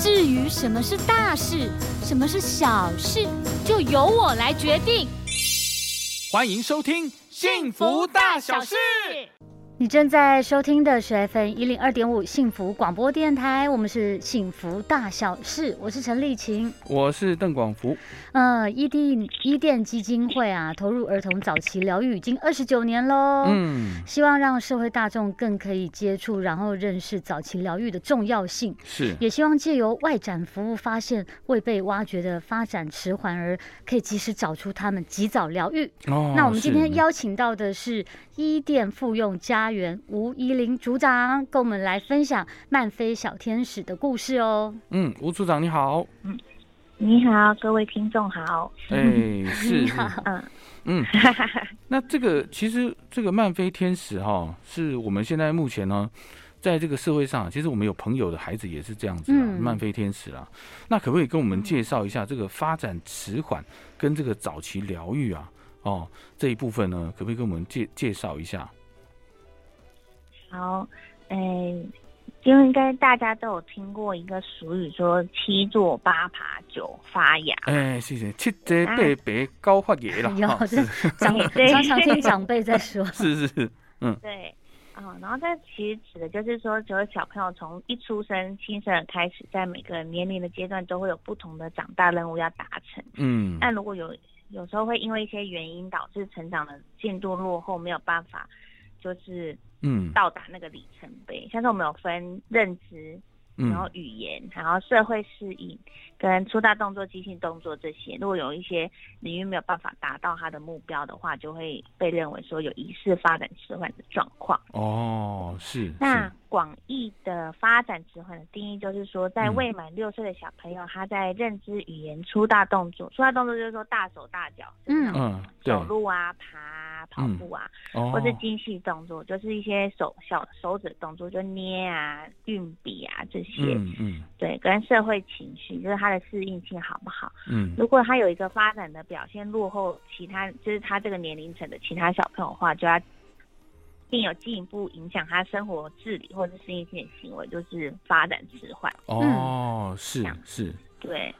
至于什么是大事，什么是小事，就由我来决定。欢迎收听《幸福大小事》。你正在收听的是 FM 一零二点五幸福广播电台，我们是幸福大小事，我是陈丽琴，我是邓广福。呃，伊甸伊甸基金会啊，投入儿童早期疗愈已经二十九年喽。嗯，希望让社会大众更可以接触，然后认识早期疗愈的重要性。是，也希望借由外展服务，发现未被挖掘的发展迟缓儿，可以及时找出他们，及早疗愈。哦，那我们今天邀请到的是伊甸复用家。家园吴依林组长跟我们来分享漫飞小天使的故事哦。嗯，吴组长你好。嗯，你好，各位听众好。哎，是，嗯嗯。那这个其实这个漫飞天使哈，是我们现在目前呢，在这个社会上，其实我们有朋友的孩子也是这样子啊，漫飞天使啊。那可不可以跟我们介绍一下这个发展迟缓跟这个早期疗愈啊？哦，这一部分呢，可不可以跟我们介介绍一下？好，嗯，就应该大家都有听过一个俗语，说七坐八爬九发芽。哎，谢谢，七坐八爬高发芽了。有，长 常常听长辈在说。是是，嗯，对，啊，然后这其实指的就是说，只有小朋友从一出生新生儿开始，在每个年龄的阶段都会有不同的长大任务要达成。嗯，但如果有有时候会因为一些原因导致成长的进度落后，没有办法，就是。嗯，到达那个里程碑，像是我们有分认知，然后语言，然后社会适应，跟粗大动作、即兴动作这些。如果有一些领域没有办法达到他的目标的话，就会被认为说有疑似发展迟缓的状况。哦，是。那广义的发展迟缓的定义就是说，在未满六岁的小朋友，他在认知、语言、粗大动作，粗大动作就是说大手大脚，嗯嗯，走路啊，爬。跑步啊，或是精细动作，就是一些手小手指动作，就捏啊、运笔啊这些。嗯嗯，对，跟社会情绪，就是他的适应性好不好？嗯，如果他有一个发展的表现落后其他，就是他这个年龄层的其他小朋友的话，就要并有进一步影响他生活自理或者适应性的行为，就是发展迟缓。哦，是是，对，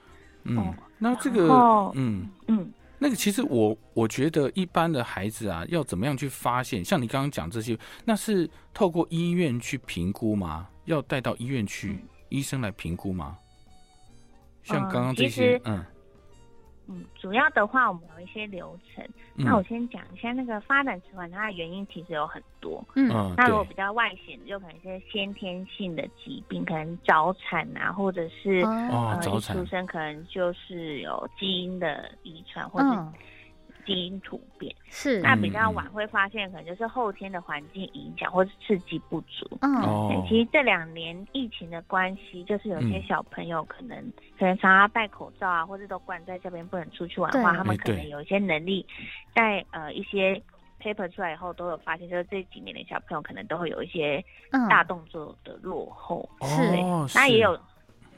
嗯，那这个，嗯嗯。那个其实我我觉得一般的孩子啊，要怎么样去发现？像你刚刚讲这些，那是透过医院去评估吗？要带到医院去，医生来评估吗？像刚刚这些，嗯。嗯，主要的话，我们有一些流程。那我先讲一下那个发展迟缓，它的原因其实有很多。嗯，那如果比较外显，就可能一些先天性的疾病，可能早产啊，或者是呃一出生可能就是有基因的遗传，或者。基因突变。是，那比较晚会发现，可能就是后天的环境影响或是刺激不足。嗯，其实这两年疫情的关系，就是有些小朋友可能可能常常戴口罩啊，或者都关在这边不能出去玩的话，他们可能有一些能力，在呃一些 paper 出来以后都有发现，就是这几年的小朋友可能都会有一些大动作的落后。是，那也有，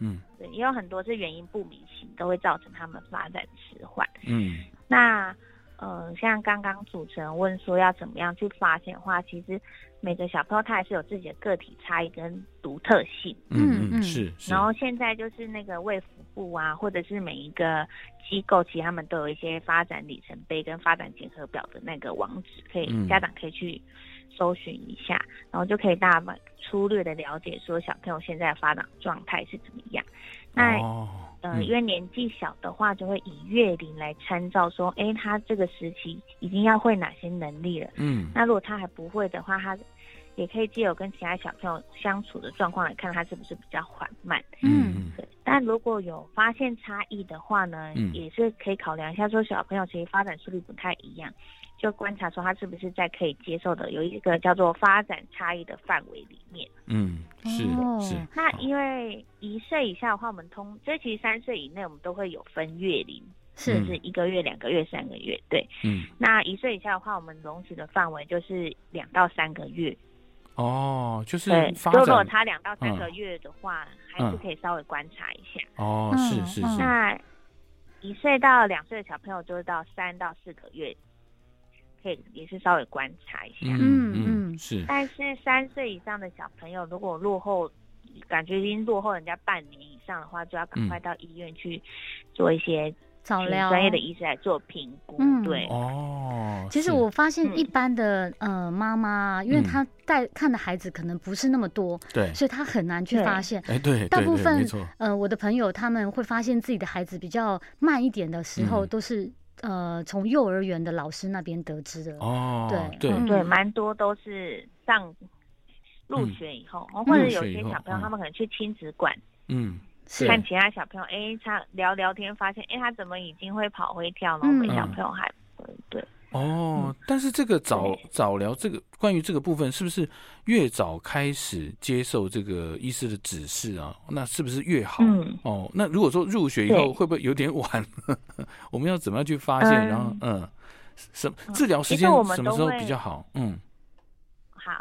嗯，对，也有很多是原因不明性，都会造成他们发展迟缓。嗯，那。呃，像刚刚主持人问说要怎么样去发现的话，其实每个小朋友他还是有自己的个体差异跟独特性。嗯嗯是。然后现在就是那个卫福部啊，或者是每一个机构，其实他们都有一些发展里程碑跟发展检核表的那个网址，可以家长可以去搜寻一下，然后就可以大概粗略的了解说小朋友现在的发展状态是怎么样。那。呃，因为年纪小的话，就会以月龄来参照，说，哎，他这个时期已经要会哪些能力了。嗯，那如果他还不会的话，他也可以借由跟其他小朋友相处的状况来看，他是不是比较缓慢。嗯，对。但如果有发现差异的话呢，也是可以考量一下，说小朋友其实发展速率不太一样，就观察说他是不是在可以接受的有一个叫做发展差异的范围里面。嗯，是是。那因为一岁以下的话，我们通，这其实三岁以内我们都会有分月龄，是是一个月、两个月、三个月，对。嗯。那一岁以下的话，我们容许的范围就是两到三个月。哦，就是对。如果他两到三个月的话，还是可以稍微观察一下。哦，是是是。那一岁到两岁的小朋友，就是到三到四个月。可以也是稍微观察一下，嗯嗯是。但是三岁以上的小朋友，如果落后，感觉已经落后人家半年以上的话，就要赶快到医院去做一些找疗，专业的医师来做评估。嗯，对哦。其实我发现一般的呃妈妈，因为她带看的孩子可能不是那么多，对，所以她很难去发现。哎，对，大部分呃我的朋友他们会发现自己的孩子比较慢一点的时候，都是。呃，从幼儿园的老师那边得知的。哦，对对对，蛮多都是上入学以后，或者有些小朋友他们可能去亲子馆，嗯，看其他小朋友，哎，他聊聊天，发现哎，他怎么已经会跑会跳了？我们小朋友还对。哦，但是这个早早疗这个关于这个部分，是不是越早开始接受这个医师的指示啊？那是不是越好？哦，那如果说入学以后会不会有点晚？我们要怎么样去发现？然后嗯，什治疗时间什么时候比较好？嗯，好，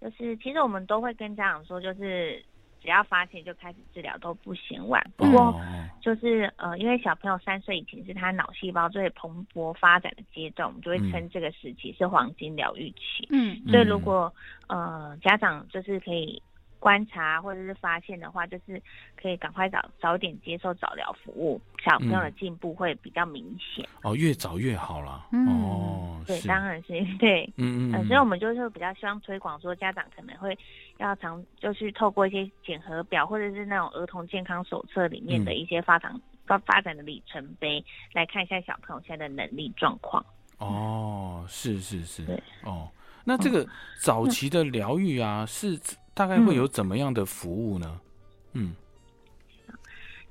就是其实我们都会跟家长说，就是。只要发现就开始治疗都不嫌晚。不过就是呃，因为小朋友三岁以前是他脑细胞最蓬勃发展的阶段，我们就会称这个时期是黄金疗愈期。嗯，所以如果呃家长就是可以。观察或者是发现的话，就是可以赶快早早点接受早疗服务，小朋友的进步会比较明显。哦，越早越好了。哦，对，当然是 对。嗯嗯。所以我们就是比较希望推广说，家长可能会要常就是透过一些检核表，或者是那种儿童健康手册里面的一些发展发发展的里程碑，来看一下小朋友现在的能力状况。哦，是是是。对。哦，那这个早期的疗愈啊，是。大概会有怎么样的服务呢？嗯，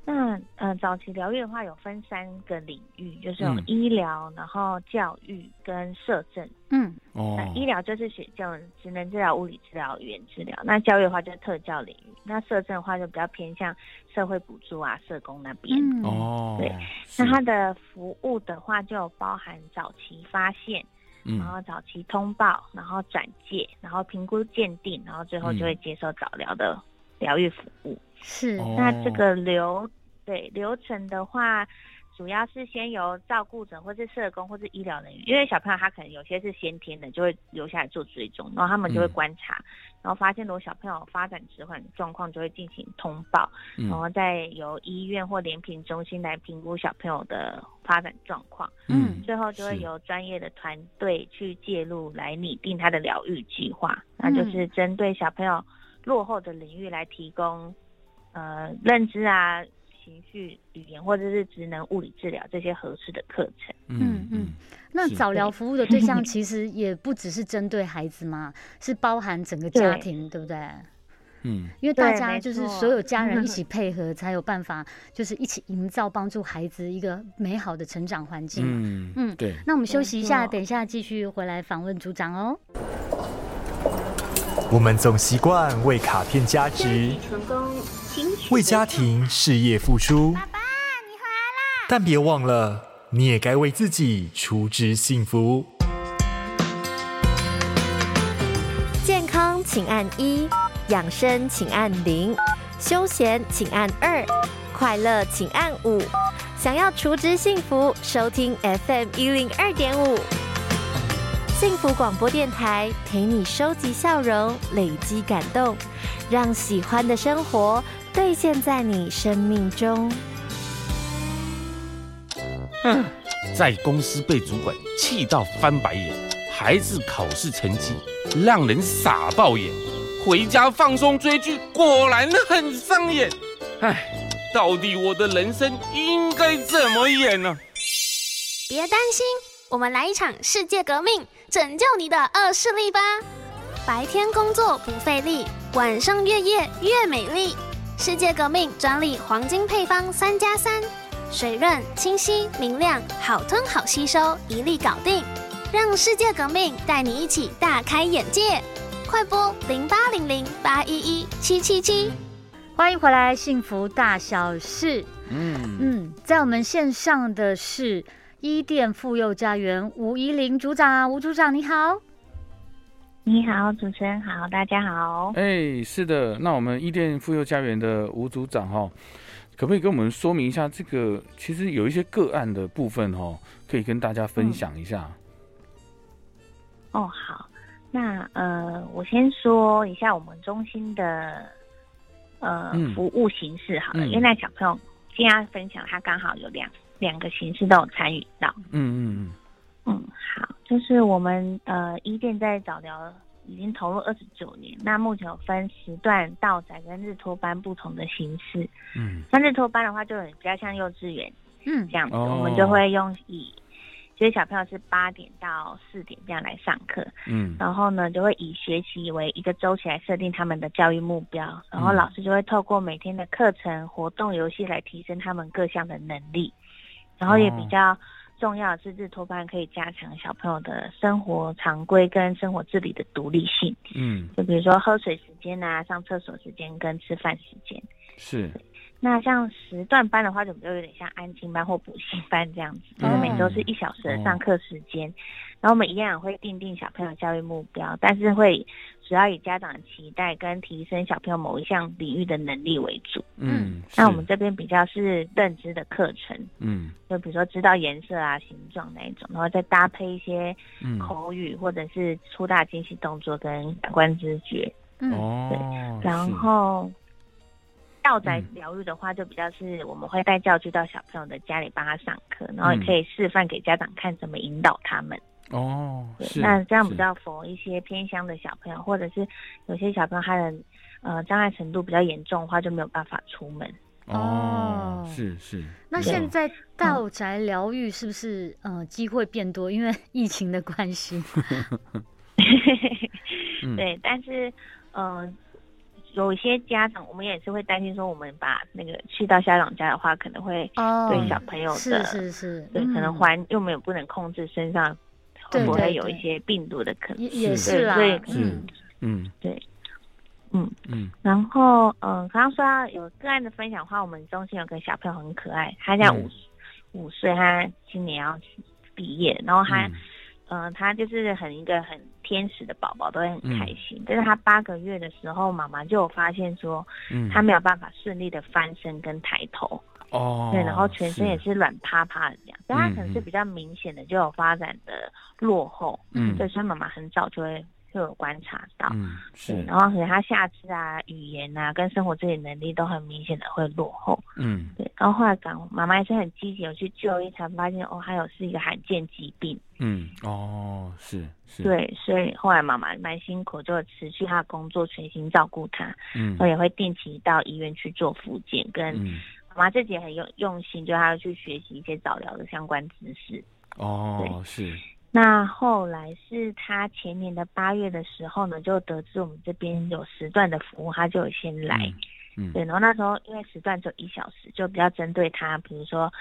那呃，早期疗愈的话有分三个领域，就是有医疗，然后教育跟社政。嗯，哦，医疗就是学教职能治疗、物理治疗、语言治疗。那教育的话就是特教领域。那社政的话就比较偏向社会补助啊、社工那边。哦，对，那它的服务的话就包含早期发现。然后早期通报，然后转介，然后评估鉴定，然后最后就会接受早疗的疗愈服务。是，那这个流对流程的话。主要是先由照顾者或是社工或是医疗人员，因为小朋友他可能有些是先天的，就会留下来做追踪，然后他们就会观察，然后发现如果小朋友发展迟缓状况，就会进行通报，然后再由医院或联评中心来评估小朋友的发展状况，嗯，最后就会由专业的团队去介入来拟定他的疗愈计划，那就是针对小朋友落后的领域来提供，呃，认知啊。情绪、语言或者是职能、物理治疗这些合适的课程。嗯嗯，那早疗服务的对象其实也不只是针对孩子嘛，是包含整个家庭，对不对？嗯，因为大家就是所有家人一起 配合，才有办法就是一起营造帮助孩子一个美好的成长环境。嗯嗯，对。那我们休息一下，等一下继续回来访问组长哦。我们总习惯为卡片加值。为家庭事业付出，爸爸，你回来啦！但别忘了，你也该为自己出支幸福。健康请按一，养生请按零，休闲请按二，快乐请按五。想要储值幸福，收听 FM 一零二点五，幸福广播电台陪你收集笑容，累积感动，让喜欢的生活。兑现在你生命中。嗯，在公司被主管气到翻白眼，孩子考试成绩让人傻爆眼，回家放松追剧，果然很上眼。唉，到底我的人生应该怎么演呢？别担心，我们来一场世界革命，拯救你的恶视力吧！白天工作不费力，晚上越夜越美丽。世界革命专利黄金配方三加三，水润、清晰、明亮，好吞好吸收，一粒搞定，让世界革命带你一起大开眼界。快播零八零零八一一七七七。欢迎回来，幸福大小事。嗯嗯，在我们线上的是伊甸妇幼家园吴怡玲组长，吴组长你好。你好，主持人好，大家好。哎，是的，那我们伊甸妇幼家园的吴组长哈，可不可以跟我们说明一下这个？其实有一些个案的部分哈，可以跟大家分享一下。哦，好，那呃，我先说一下我们中心的。呃，服务形式好了，因为那小朋友今天分享，他刚好有两两个形式都有参与到。嗯嗯嗯。嗯，好，就是我们呃，一店在早疗已经投入二十九年，那目前有分时段道宅跟日托班不同的形式。嗯。像日托班的话，就比较像幼稚园，嗯，这样子，我们就会用以。所以小朋友是八点到四点这样来上课，嗯，然后呢就会以学习为一个周期来设定他们的教育目标，然后老师就会透过每天的课程、活动、游戏来提升他们各项的能力，然后也比较重要的是日托班可以加强小朋友的生活常规跟生活自理的独立性，嗯，就比如说喝水时间啊、上厕所时间跟吃饭时间，是。那像时段班的话，就比较有点像安亲班或补习班这样子，就是每周是一小时的上课时间，然后我们一样会定定小朋友教育目标，但是会主要以家长的期待跟提升小朋友某一项领域的能力为主。嗯，那我们这边比较是认知的课程，嗯，就比如说知道颜色啊、形状那一种，然后再搭配一些口语或者是粗大精细动作跟感官知觉。嗯，对，然后。教宅疗愈的话，就比较是我们会带教具到小朋友的家里帮他上课，然后也可以示范给家长看怎么引导他们。哦，那这样比较符合一些偏乡的小朋友，或者是有些小朋友他的呃障碍程度比较严重的话，就没有办法出门。哦，是是。那现在道宅疗愈是不是呃机会变多？因为疫情的关系。对，但是嗯。有一些家长，我们也是会担心说，我们把那个去到家长家的话，可能会对小朋友的，是是是，对，可能环又没有不能控制身上会不会有一些病毒的可能，也是啊，嗯嗯，对，嗯嗯，然后嗯，刚刚说到有个案的分享的话，我们中心有个小朋友很可爱，他现在五五岁，他今年要毕业，然后他。嗯，他就是很一个很天使的宝宝，都会很开心。但是他八个月的时候，妈妈就有发现说，嗯，他没有办法顺利的翻身跟抬头，哦，对，然后全身也是软趴趴的这样，所以他可能是比较明显的就有发展的落后，嗯，所以妈妈很早就会。就有观察到，嗯，是，然后可能他下肢啊、语言啊、跟生活自理能力都很明显的会落后，嗯，对。然后后来讲，妈妈也是很积极，有去就医，才发现哦，还有是一个罕见疾病，嗯，哦，是是，对，所以后来妈妈蛮辛苦，就持续她的工作，全心照顾他，嗯，然后也会定期到医院去做复健，跟妈妈自己也很用用心，就她要去学习一些早疗的相关知识，哦，是。那后来是他前年的八月的时候呢，就得知我们这边有时段的服务，他就先来，嗯，对，然后那时候因为时段只有一小时，就比较针对他，比如说，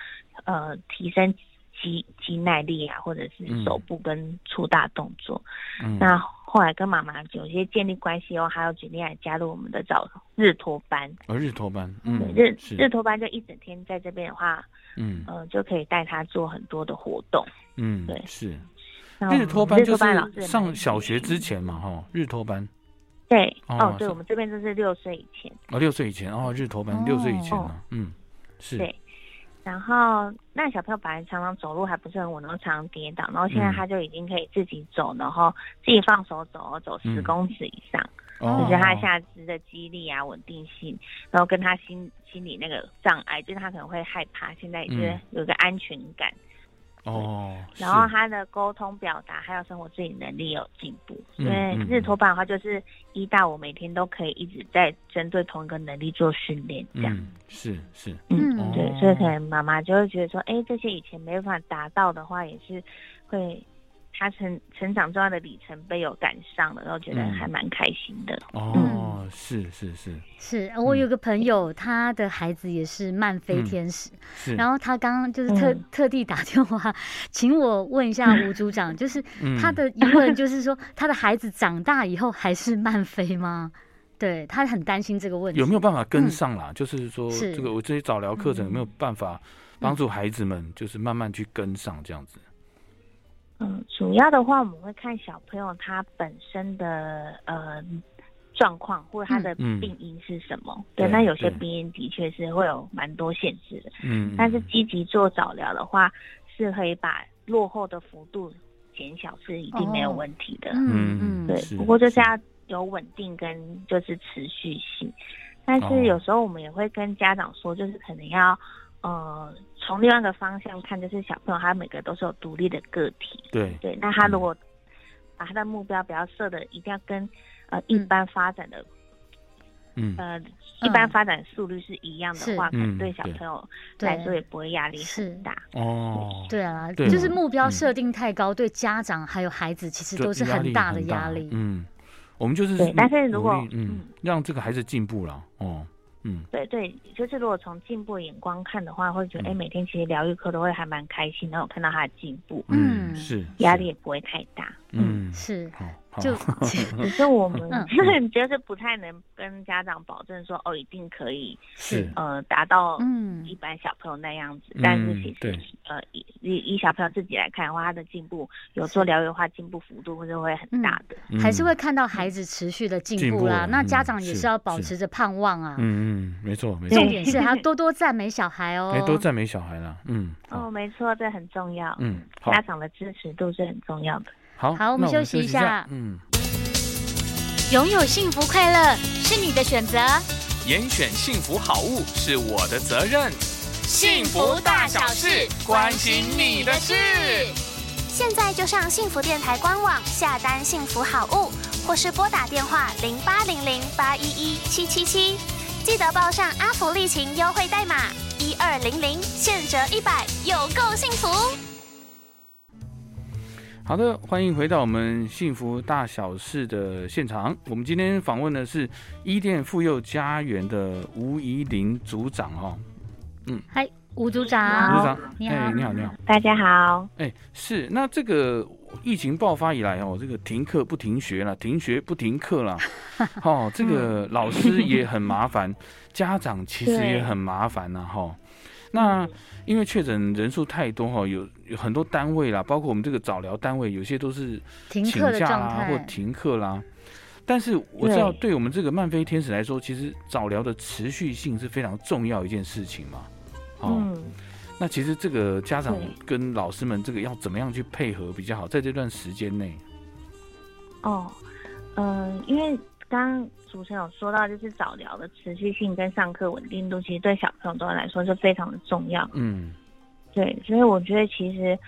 呃，提升肌肌耐力啊，或者是手部跟粗大动作。嗯，那后来跟妈妈有些建立关系后，还有决定来加入我们的早日托班。哦，日托班，嗯，日日托班就一整天在这边的话，嗯，呃，就可以带他做很多的活动。嗯，对，是。日托班就是上小学之前嘛，哈，日托班。对，哦，对，我们这边就是六岁以前。哦，六岁以前，哦，日托班六岁以前呢，嗯，是。对，然后那小朋友本来常常走路还不是很稳，然后常常跌倒，然后现在他就已经可以自己走，然后自己放手走，走十公尺以上，就是他下肢的肌力啊、稳定性，然后跟他心心理那个障碍，就是他可能会害怕，现在就是有个安全感。哦，然后他的沟通表达还有生活自理能力有进步，因为日托班的话就是一到五每天都可以一直在针对同一个能力做训练，这样是是。嗯对，所以可能妈妈就会觉得说，哎，这些以前没办法达到的话，也是会他成成长重要的里程碑有赶上了，然后觉得还蛮开心的。哦，是是是。是，我有个朋友，他的孩子也是慢飞天使，然后他刚刚就是特特地打电话，请我问一下吴组长，就是他的疑问就是说，他的孩子长大以后还是慢飞吗？对他很担心这个问题，有没有办法跟上啦？就是说，这个我这些早疗课程有没有办法帮助孩子们，就是慢慢去跟上这样子？嗯，主要的话，我们会看小朋友他本身的呃状况，或者他的病因是什么。对，那有些病因的确是会有蛮多限制的。嗯，但是积极做早疗的话，是可以把落后的幅度减小，是一定没有问题的。嗯嗯，对。不过就是要有稳定跟就是持续性，但是有时候我们也会跟家长说，就是可能要。呃，从另外一个方向看，就是小朋友他每个都是有独立的个体。对。对，那他如果把他的目标不要设的一定要跟呃一般发展的，嗯。呃一般发展速率是一样的话，可能对小朋友来说也不会压力很大。哦，对啊，就是目标设定太高，对家长还有孩子其实都是很大的压力。嗯，我们就是对，但是如果嗯让这个孩子进步了，哦。嗯，对对，就是如果从进步眼光看的话，会觉得哎，每天其实疗愈课都会还蛮开心，然后看到他的进步，嗯，是压力也不会太大，嗯，是。就只是 我们 就是不太能跟家长保证说哦，一定可以是呃达到嗯一般小朋友那样子，但是其实呃以以小朋友自己来看的话，他的进步有做疗愈的话，进步幅度是会很大的，还是会看到孩子持续的进步啦。那家长也是要保持着盼望啊。嗯嗯，没错没错。重点是他多多赞美小孩哦，多赞美小孩啦。嗯哦，没错，这很重要。嗯，家长的支持度是很重要的。好，好，我们休息一下。嗯。拥有幸福快乐是你的选择，严选幸福好物是我的责任。幸福大小事，关心你的事。现在就上幸福电台官网下单幸福好物，或是拨打电话零八零零八一一七七七，记得报上阿福利情优惠代码一二零零，现折一百，有够幸福。好的，欢迎回到我们幸福大小事的现场。我们今天访问的是伊甸妇幼家园的吴怡玲组长哦。嗯，嗨，吴组长，吴组长，你好，你好，你好，大家好。哎，是，那这个疫情爆发以来哦，这个停课不停学了，停学不停课了，哦，这个老师也很麻烦，家长其实也很麻烦呐，哈。那因为确诊人数太多哈，有有很多单位啦，包括我们这个早疗单位，有些都是请假啦或停课啦。但是我知道，对我们这个漫飞天使来说，其实早疗的持续性是非常重要一件事情嘛。哦，那其实这个家长跟老师们这个要怎么样去配合比较好，在这段时间内？哦，嗯，因为。刚主持人有说到，就是早疗的持续性跟上课稳定度，其实对小朋友都来说是非常的重要。嗯，对，所以我觉得其实，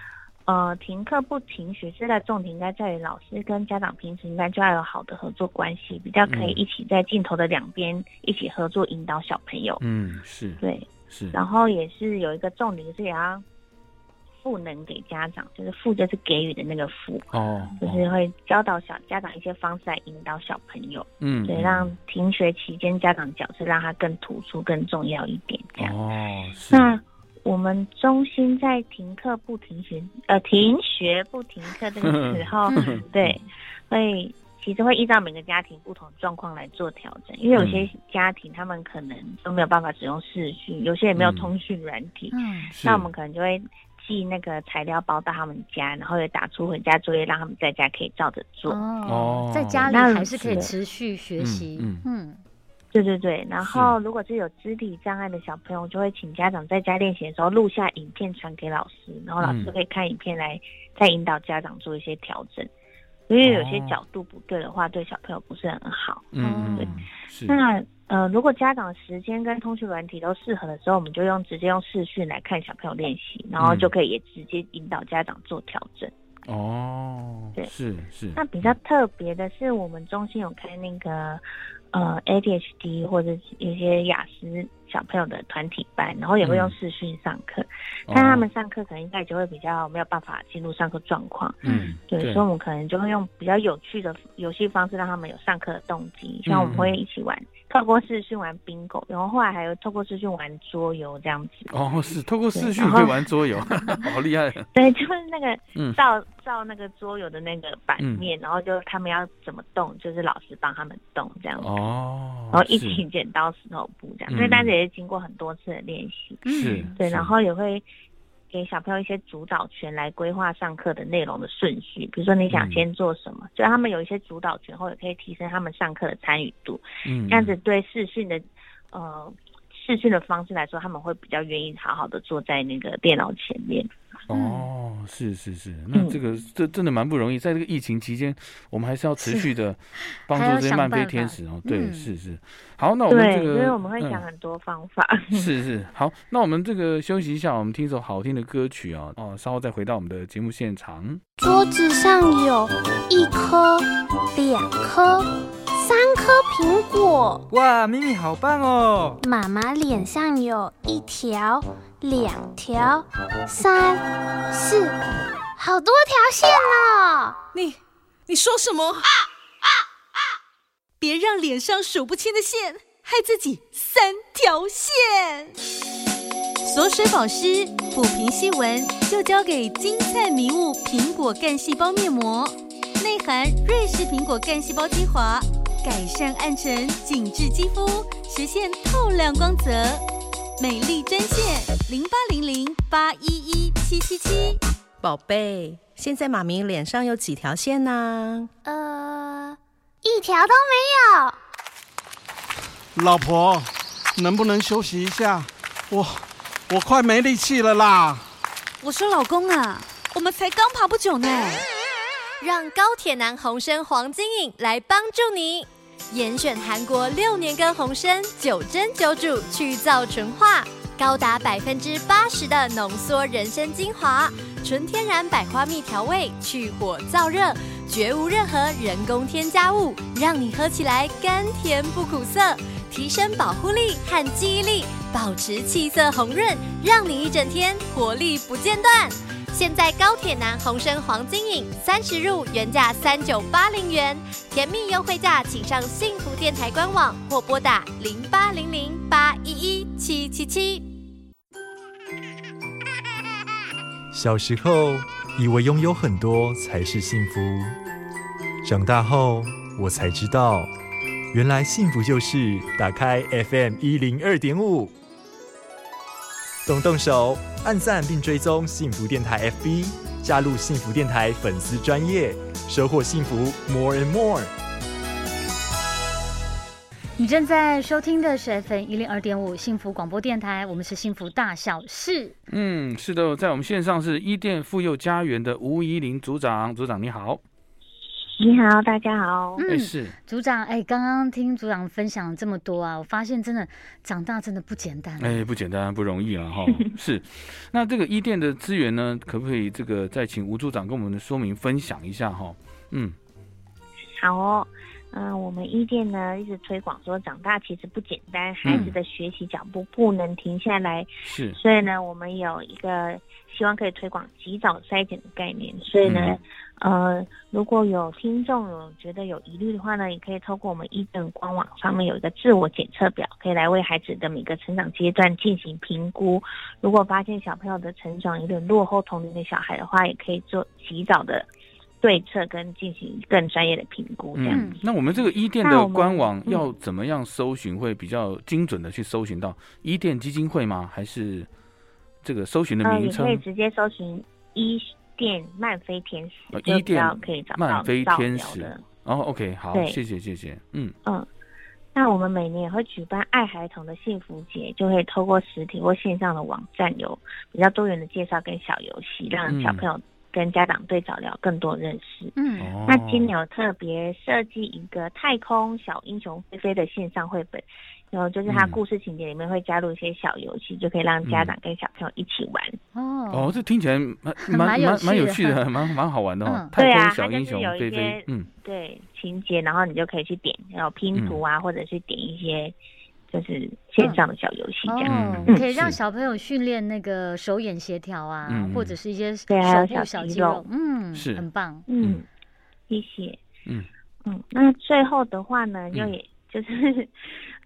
呃，停课不停学，现在重点应该在于老师跟家长平时应该就要有好的合作关系，比较可以一起在镜头的两边一起合作引导小朋友。嗯，是对，是，然后也是有一个重点是也要。赋能给家长，就是赋就是给予的那个赋哦，就是会教导小家长一些方式来引导小朋友，嗯，对，让停学期间家长角色让他更突出、更重要一点，这样。哦。那我们中心在停课不停学，呃，停学不停课这个时候，对，会其实会依照每个家庭不同状况来做调整，因为有些家庭他们可能都没有办法使用视讯，有些也没有通讯软体，嗯，那我们可能就会。寄那个材料包到他们家，然后也打出回家作业，让他们在家可以照着做。哦，在家里还是可以持续学习。嗯嗯，对对对。然后，如果是有肢体障碍的小朋友，就会请家长在家练习的时候录下影片传给老师，然后老师可以看影片来再引导家长做一些调整。因为有些角度不对的话，对小朋友不是很好。嗯，对。那。呃，如果家长时间跟通讯软体都适合的时候，我们就用直接用视讯来看小朋友练习，然后就可以也直接引导家长做调整。哦，对，是是。那比较特别的是，我们中心有开那个呃 ADHD 或者一些雅思小朋友的团体班，然后也会用视讯上课，但他们上课可能应该就会比较没有办法进入上课状况。嗯，对，所以我们可能就会用比较有趣的游戏方式，让他们有上课的动机，像我们会一起玩。透过视讯玩 bingo，然后后来还有透过视讯玩桌游这样子。哦，是透过视讯可以玩桌游，好厉害。对，就是那个照照那个桌游的那个版面，然后就他们要怎么动，就是老师帮他们动这样子。哦。然后一起剪刀石头布这样，所以但是也是经过很多次的练习。是。对，然后也会。给小朋友一些主导权来规划上课的内容的顺序，比如说你想先做什么，就他们有一些主导权，或者可以提升他们上课的参与度。嗯，这样子对视讯的呃视讯的方式来说，他们会比较愿意好好的坐在那个电脑前面。哦，是是是，那这个这真的蛮不容易，在这个疫情期间，我们还是要持续的帮助这些漫飞天使哦。对，是是。好，那我们这个，所以我们会想很多方法。是是，好，那我们这个休息一下，我们听一首好听的歌曲啊，哦，稍后再回到我们的节目现场。桌子上有一颗、两颗、三颗苹果。哇，咪咪好棒哦！妈妈脸上有一条。两条，三四，好多条线呢！你你说什么？啊啊啊！别让脸上数不清的线害自己三条线。锁水保湿，抚平细纹，就交给金灿迷雾苹果干细胞面膜，内含瑞士苹果干细胞精华，改善暗沉，紧致肌肤，实现透亮光泽。美丽专线零八零零八一一七七七，宝贝，现在妈咪脸上有几条线呢？呃，一条都没有。老婆，能不能休息一下？我我快没力气了啦。我说老公啊，我们才刚爬不久呢。让高铁男红参黄金影来帮助你。严选韩国六年根红参，九蒸九煮去燥纯化，高达百分之八十的浓缩人参精华，纯天然百花蜜调味，去火燥热，绝无任何人工添加物，让你喝起来甘甜不苦涩，提升保护力和记忆力，保持气色红润，让你一整天活力不间断。现在高铁南红参黄金饮三十入原价三九八零元，甜蜜优惠价，请上幸福电台官网或拨打零八零零八一一七七七。小时候以为拥有很多才是幸福，长大后我才知道，原来幸福就是打开 FM 一零二点五。动动手，按赞并追踪幸福电台 FB，加入幸福电台粉丝专业，收获幸福 more and more。你正在收听的是 FM 一零二点五幸福广播电台，我们是幸福大小事。嗯，是的，在我们线上是伊甸妇幼家园的吴怡玲组长，组长你好。你好，大家好。嗯，是组长。哎，刚刚听组长分享这么多啊，我发现真的长大真的不简单。哎，不简单，不容易啊！哈，是。那这个伊甸的资源呢，可不可以这个再请吴组长跟我们的说明分享一下？哈，嗯，好哦。嗯，我们一店呢一直推广说，长大其实不简单，孩子的学习脚步不能停下来。是。所以呢，我们有一个希望可以推广及早筛检的概念。所以呢。呃，如果有听众有觉得有疑虑的话呢，也可以透过我们一店官网上面有一个自我检测表，可以来为孩子的每个成长阶段进行评估。如果发现小朋友的成长有点落后同龄的小孩的话，也可以做及早的对策跟进行更专业的评估。这样，那我们这个医店的官网要怎么样搜寻会比较精准的去搜寻到医店基金会吗？还是这个搜寻的名称？可以直接搜寻医。店漫飞天使，一店可以找到漫飞天使。哦，OK，好，谢谢谢谢，嗯嗯。那我们每年也会举办爱孩童的幸福节，就会透过实体或线上的网站，有比较多元的介绍跟小游戏，让小朋友跟家长对早聊更多认识。嗯，那今年有特别设计一个太空小英雄菲菲的线上绘本。然后就是它故事情节里面会加入一些小游戏，就可以让家长跟小朋友一起玩。哦哦，这听起来蛮蛮蛮蛮有趣的，蛮蛮好玩的哦。对啊，小英雄飞飞，嗯，对情节，然后你就可以去点，有拼图啊，或者是点一些。就是线上的小游戏这样，可以让小朋友训练那个手眼协调啊，或者是一些手部小肌肉，嗯，是。很棒，嗯，谢谢，嗯。嗯，那最后的话呢，就也就是。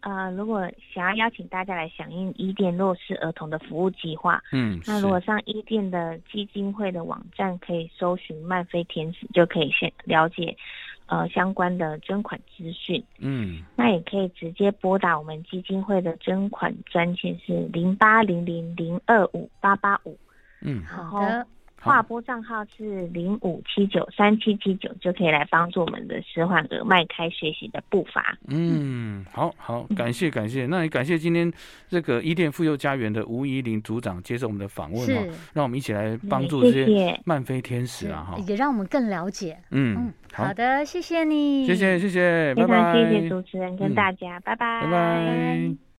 呃，如果想要邀请大家来响应伊甸弱势儿童的服务计划，嗯，那如果上伊甸的基金会的网站，可以搜寻曼飞天使，就可以先了解呃相关的捐款资讯，嗯，那也可以直接拨打我们基金会的捐款专线是零八零零零二五八八五，嗯，好的。划拨账号是零五七九三七七九，就可以来帮助我们的施缓额迈开学习的步伐。嗯，好好，感谢感谢，那也感谢今天这个伊甸妇幼家园的吴怡玲组长接受我们的访问哦，让我们一起来帮助这些漫飞天使啊哈，也让我们更了解。嗯嗯，好。的，谢谢你，谢谢谢谢，非常谢谢主持人跟大家，拜拜。拜拜。